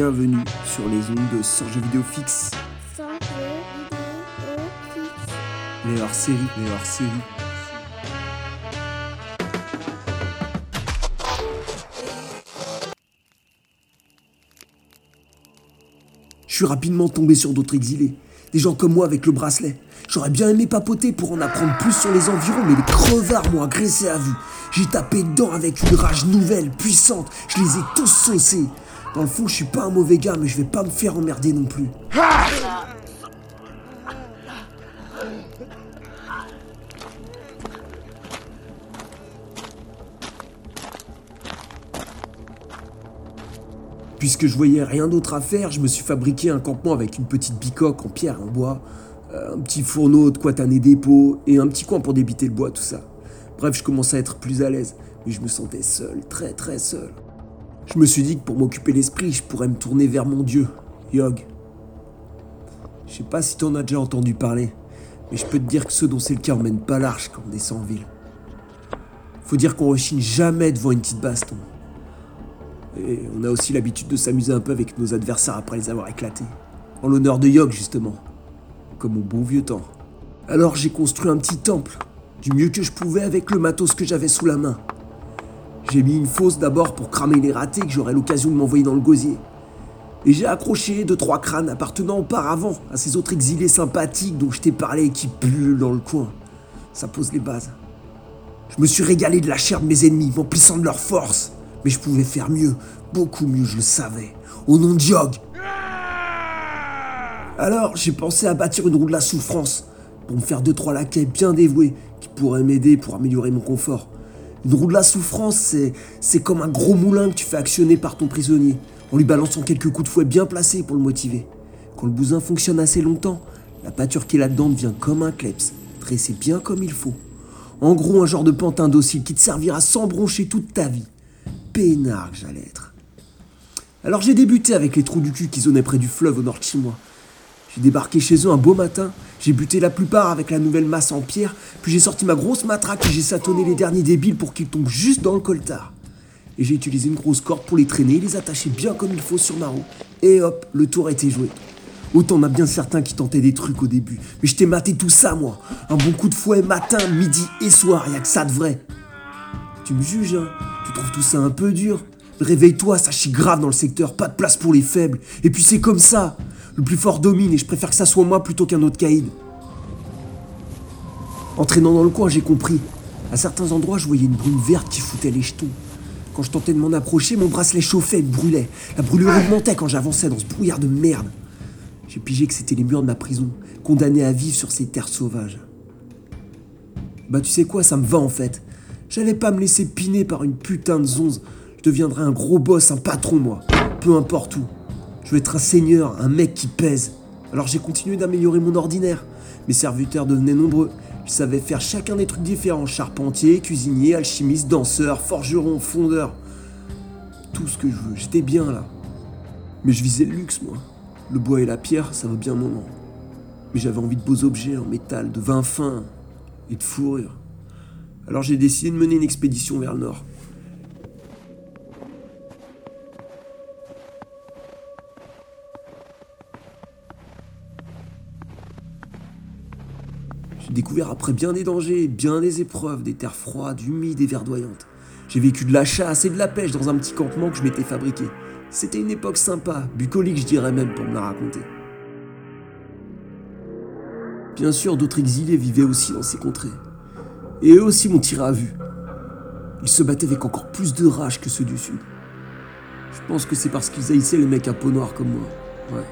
bienvenue sur les ondes de Sans Jeux Vidéo Fixe, Sans jeu vidéo fixe. les hors-séries, les hors-séries. Je suis rapidement tombé sur d'autres exilés, des gens comme moi avec le bracelet. J'aurais bien aimé papoter pour en apprendre plus sur les environs, mais les crevards m'ont agressé à vue. J'ai tapé dedans avec une rage nouvelle, puissante. Je les ai tous saucés. Dans le fond, je suis pas un mauvais gars, mais je vais pas me faire emmerder non plus. Puisque je voyais rien d'autre à faire, je me suis fabriqué un campement avec une petite bicoque en pierre en bois, euh, un petit fourneau de quoi tanner des pots et un petit coin pour débiter le bois, tout ça. Bref, je commençais à être plus à l'aise, mais je me sentais seul, très très seul. Je me suis dit que pour m'occuper l'esprit, je pourrais me tourner vers mon dieu, Yog. Je sais pas si t'en as déjà entendu parler, mais je peux te dire que ceux dont c'est le cas emmènent pas large quand on descend en ville. Faut dire qu'on rechigne jamais devant une petite baston. Et on a aussi l'habitude de s'amuser un peu avec nos adversaires après les avoir éclatés. En l'honneur de Yog, justement. Comme au bon vieux temps. Alors j'ai construit un petit temple, du mieux que je pouvais avec le matos que j'avais sous la main. J'ai mis une fosse d'abord pour cramer les ratés que j'aurais l'occasion de m'envoyer dans le gosier. Et j'ai accroché deux trois crânes appartenant auparavant à ces autres exilés sympathiques dont je t'ai parlé et qui pullulent dans le coin. Ça pose les bases. Je me suis régalé de la chair de mes ennemis, m'emplissant de leur force. Mais je pouvais faire mieux, beaucoup mieux, je le savais. Au nom de Yog. Alors, j'ai pensé à bâtir une roue de la souffrance pour me faire deux trois laquais bien dévoués qui pourraient m'aider pour améliorer mon confort. Une roue de la souffrance, c'est comme un gros moulin que tu fais actionner par ton prisonnier en lui balançant quelques coups de fouet bien placés pour le motiver. Quand le bousin fonctionne assez longtemps, la pâture qui est là-dedans devient comme un kleps, dressé bien comme il faut. En gros, un genre de pantin docile qui te servira sans broncher toute ta vie. Peinard que j'allais être. Alors j'ai débuté avec les trous du cul qui zonaient près du fleuve au nord de. J'ai débarqué chez eux un beau matin, j'ai buté la plupart avec la nouvelle masse en pierre, puis j'ai sorti ma grosse matraque et j'ai satonné les derniers débiles pour qu'ils tombent juste dans le coltard. Et j'ai utilisé une grosse corde pour les traîner et les attacher bien comme il faut sur ma roue. Et hop, le tour était joué. Autant on a bien certains qui tentaient des trucs au début, mais je t'ai maté tout ça moi. Un bon coup de fouet matin, midi et soir, y a que ça de vrai. Tu me juges, hein Tu trouves tout ça un peu dur Réveille-toi, ça chie grave dans le secteur, pas de place pour les faibles. Et puis c'est comme ça. Le plus fort domine et je préfère que ça soit moi plutôt qu'un autre caïd. En traînant dans le coin, j'ai compris. À certains endroits, je voyais une brume verte qui foutait les jetons. Quand je tentais de m'en approcher, mon bracelet chauffait et brûlait. La brûlure augmentait quand j'avançais dans ce brouillard de merde. J'ai pigé que c'était les murs de ma prison, condamnés à vivre sur ces terres sauvages. Bah tu sais quoi, ça me va en fait. J'allais pas me laisser piner par une putain de zonze. Je deviendrai un gros boss, un patron moi. Peu importe où. Je veux être un seigneur, un mec qui pèse. Alors j'ai continué d'améliorer mon ordinaire. Mes serviteurs devenaient nombreux. Je savais faire chacun des trucs différents. Charpentier, cuisinier, alchimiste, danseur, forgeron, fondeur. Tout ce que je veux. J'étais bien là. Mais je visais le luxe moi. Le bois et la pierre, ça va bien mon nom. Mais j'avais envie de beaux objets en métal, de vin fin et de fourrure. Alors j'ai décidé de mener une expédition vers le nord. Découvert après bien des dangers, bien des épreuves, des terres froides, humides et verdoyantes. J'ai vécu de la chasse et de la pêche dans un petit campement que je m'étais fabriqué. C'était une époque sympa, bucolique je dirais même pour me la raconter. Bien sûr, d'autres exilés vivaient aussi dans ces contrées. Et eux aussi m'ont tiré à vue. Ils se battaient avec encore plus de rage que ceux du sud. Je pense que c'est parce qu'ils haïssaient les mecs à peau noire comme moi. Ouais.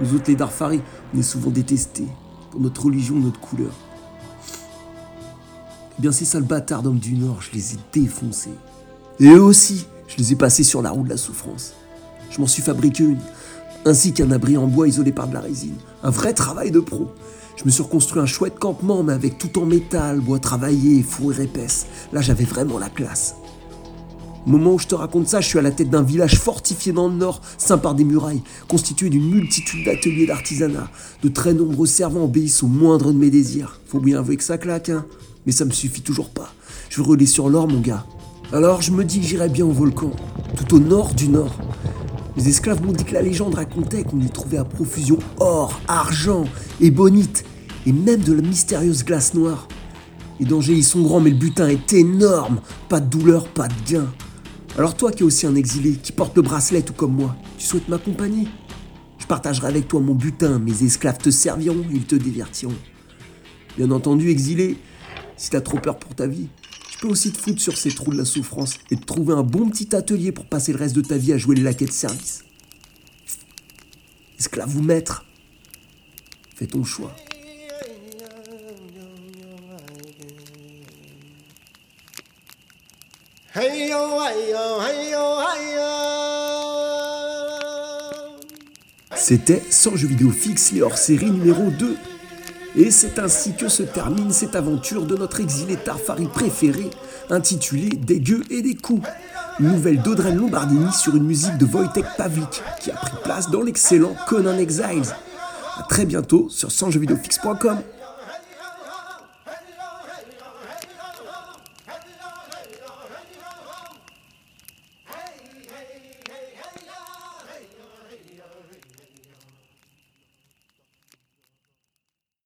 Nous autres, les Darfari, on est souvent détestés notre religion, notre couleur. Eh bien, ces sales bâtards d'hommes du Nord, je les ai défoncés. Et eux aussi, je les ai passés sur la roue de la souffrance. Je m'en suis fabriqué une, ainsi qu'un abri en bois isolé par de la résine. Un vrai travail de pro. Je me suis reconstruit un chouette campement, mais avec tout en métal, bois travaillé fourrure épaisse. Là, j'avais vraiment la classe. Au moment où je te raconte ça, je suis à la tête d'un village fortifié dans le nord, ceint par des murailles, constitué d'une multitude d'ateliers d'artisanat. De très nombreux servants obéissent au moindre de mes désirs. Faut bien avouer que ça claque, hein. Mais ça me suffit toujours pas. Je veux rouler sur l'or, mon gars. Alors je me dis que j'irai bien au volcan, tout au nord du nord. Les esclaves m'ont dit que la légende racontait qu'on y trouvait à profusion or, argent, ébonite et même de la mystérieuse glace noire. Les dangers y sont grands, mais le butin est énorme. Pas de douleur, pas de gain. Alors toi qui es aussi un exilé, qui porte le bracelet tout comme moi, tu souhaites m'accompagner Je partagerai avec toi mon butin, mes esclaves te serviront, ils te divertiront. Bien entendu, exilé, si t'as trop peur pour ta vie, tu peux aussi te foutre sur ces trous de la souffrance et te trouver un bon petit atelier pour passer le reste de ta vie à jouer les laquais de service. Esclave ou maître, fais ton choix. C'était Sans jeux vidéo fixe, les hors-série numéro 2. Et c'est ainsi que se termine cette aventure de notre exilé Tarfari préféré, intitulée Des gueux et des coups. Nouvelle d'Audrey Lombardini sur une musique de Wojtek Pavlik, qui a pris place dans l'excellent Conan Exiles. A très bientôt sur sansjeuxvideofixe.com.